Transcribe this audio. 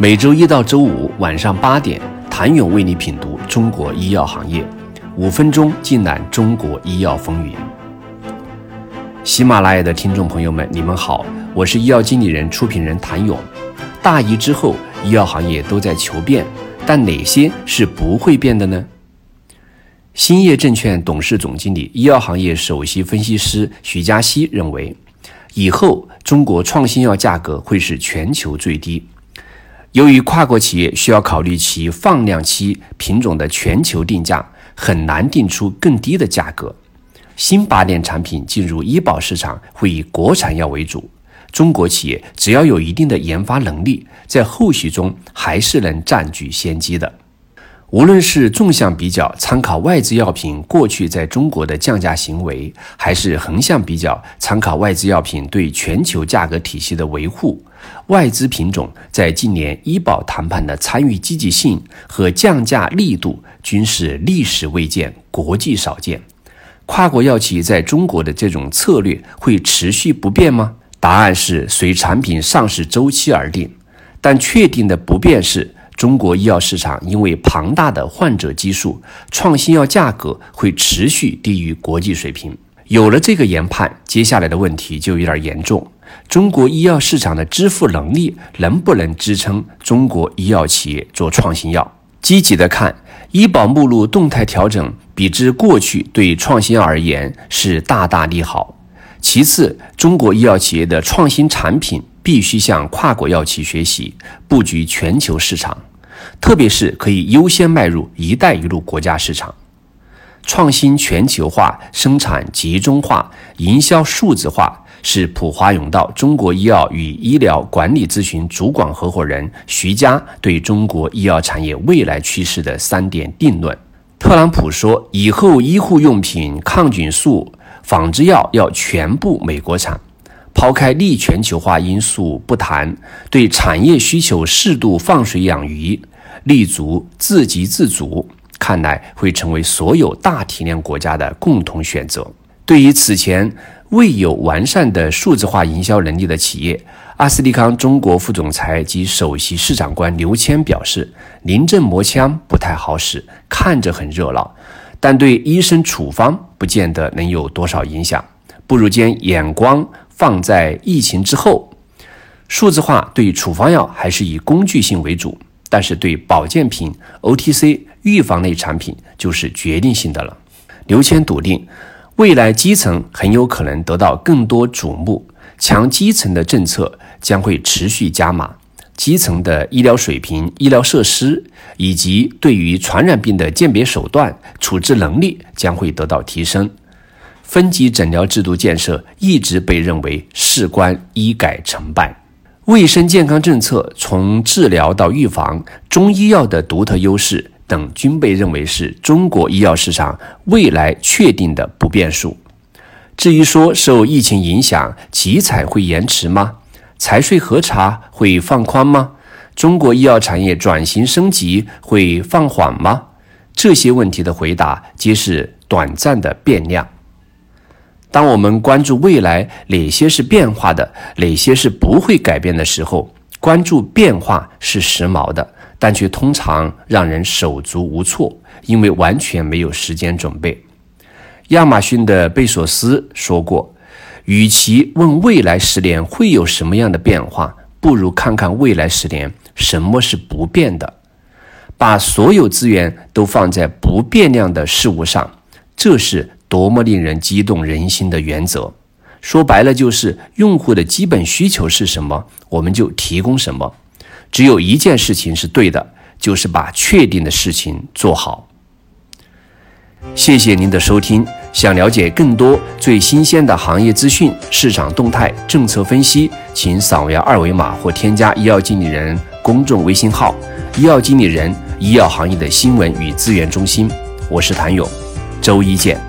每周一到周五晚上八点，谭勇为你品读中国医药行业，五分钟尽览中国医药风云。喜马拉雅的听众朋友们，你们好，我是医药经理人、出品人谭勇。大疫之后，医药行业都在求变，但哪些是不会变的呢？兴业证券董事总经理、医药行业首席分析师徐嘉熙认为，以后中国创新药价格会是全球最低。由于跨国企业需要考虑其放量期品种的全球定价，很难定出更低的价格。新靶点产品进入医保市场会以国产药为主，中国企业只要有一定的研发能力，在后续中还是能占据先机的。无论是纵向比较，参考外资药品过去在中国的降价行为，还是横向比较，参考外资药品对全球价格体系的维护。外资品种在近年医保谈判的参与积极性和降价力度均是历史未见、国际少见。跨国药企在中国的这种策略会持续不变吗？答案是随产品上市周期而定。但确定的不变是，中国医药市场因为庞大的患者基数，创新药价格会持续低于国际水平。有了这个研判，接下来的问题就有点严重。中国医药市场的支付能力能不能支撑中国医药企业做创新药？积极的看，医保目录动态调整，比之过去对创新药而言是大大利好。其次，中国医药企业的创新产品必须向跨国药企学习，布局全球市场，特别是可以优先迈入“一带一路”国家市场。创新全球化、生产集中化、营销数字化。是普华永道中国医药与医疗管理咨询主管合伙人徐佳对中国医药产业未来趋势的三点定论。特朗普说，以后医护用品、抗菌素、仿制药要全部美国产。抛开利全球化因素不谈，对产业需求适度放水养鱼，立足自给自足，看来会成为所有大体量国家的共同选择。对于此前。未有完善的数字化营销能力的企业，阿斯利康中国副总裁及首席市场官刘谦表示：“临阵磨枪不太好使，看着很热闹，但对医生处方不见得能有多少影响。不如将眼光放在疫情之后，数字化对处方药还是以工具性为主，但是对保健品、OTC 预防类产品就是决定性的了。”刘谦笃定。未来基层很有可能得到更多瞩目，强基层的政策将会持续加码，基层的医疗水平、医疗设施以及对于传染病的鉴别手段、处置能力将会得到提升。分级诊疗制度建设一直被认为事关医改成败，卫生健康政策从治疗到预防，中医药的独特优势。等均被认为是中国医药市场未来确定的不变数。至于说受疫情影响，集采会延迟吗？财税核查会放宽吗？中国医药产业转型升级会放缓吗？这些问题的回答皆是短暂的变量。当我们关注未来哪些是变化的，哪些是不会改变的时候，关注变化是时髦的。但却通常让人手足无措，因为完全没有时间准备。亚马逊的贝索斯说过：“与其问未来十年会有什么样的变化，不如看看未来十年什么是不变的。把所有资源都放在不变量的事物上，这是多么令人激动人心的原则。说白了，就是用户的基本需求是什么，我们就提供什么。”只有一件事情是对的，就是把确定的事情做好。谢谢您的收听。想了解更多最新鲜的行业资讯、市场动态、政策分析，请扫描二维码或添加医药经理人公众微信号“医药经理人”医药行业的新闻与资源中心。我是谭勇，周一见。